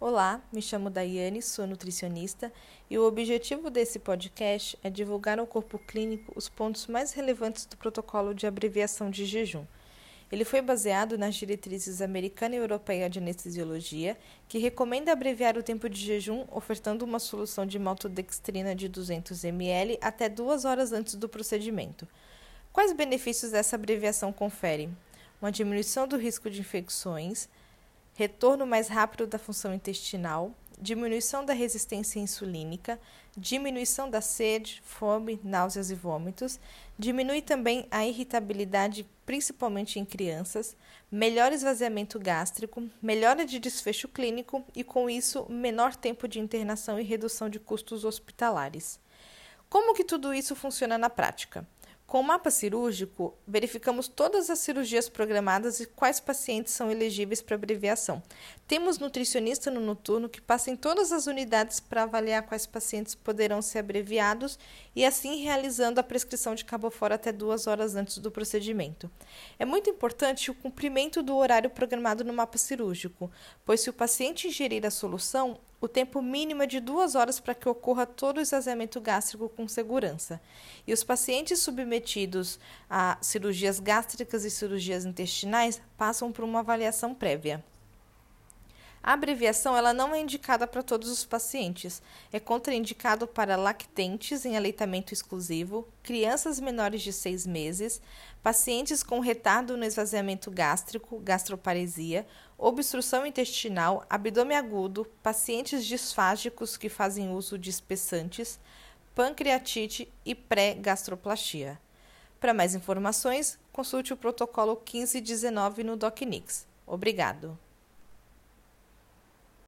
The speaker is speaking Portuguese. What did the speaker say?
Olá, me chamo Daiane, sou nutricionista e o objetivo desse podcast é divulgar ao corpo clínico os pontos mais relevantes do protocolo de abreviação de jejum. Ele foi baseado nas diretrizes americana e europeia de anestesiologia, que recomenda abreviar o tempo de jejum ofertando uma solução de maltodextrina de 200 ml até duas horas antes do procedimento. Quais benefícios essa abreviação confere? Uma diminuição do risco de infecções, retorno mais rápido da função intestinal, diminuição da resistência insulínica, diminuição da sede, fome, náuseas e vômitos, diminui também a irritabilidade, principalmente em crianças, melhor esvaziamento gástrico, melhora de desfecho clínico e, com isso, menor tempo de internação e redução de custos hospitalares. Como que tudo isso funciona na prática? Com o mapa cirúrgico, verificamos todas as cirurgias programadas e quais pacientes são elegíveis para abreviação. Temos nutricionista no noturno que passa em todas as unidades para avaliar quais pacientes poderão ser abreviados e assim realizando a prescrição de cabo fora até duas horas antes do procedimento. É muito importante o cumprimento do horário programado no mapa cirúrgico, pois se o paciente ingerir a solução, o tempo mínimo é de duas horas para que ocorra todo o esvaziamento gástrico com segurança. E os pacientes submetidos a cirurgias gástricas e cirurgias intestinais passam por uma avaliação prévia. A abreviação ela não é indicada para todos os pacientes. É contraindicado para lactentes em aleitamento exclusivo, crianças menores de 6 meses, pacientes com retardo no esvaziamento gástrico, gastroparesia, obstrução intestinal, abdômen agudo, pacientes disfágicos que fazem uso de espessantes, pancreatite e pré-gastroplastia. Para mais informações, consulte o protocolo 1519 no DocNix. Obrigado.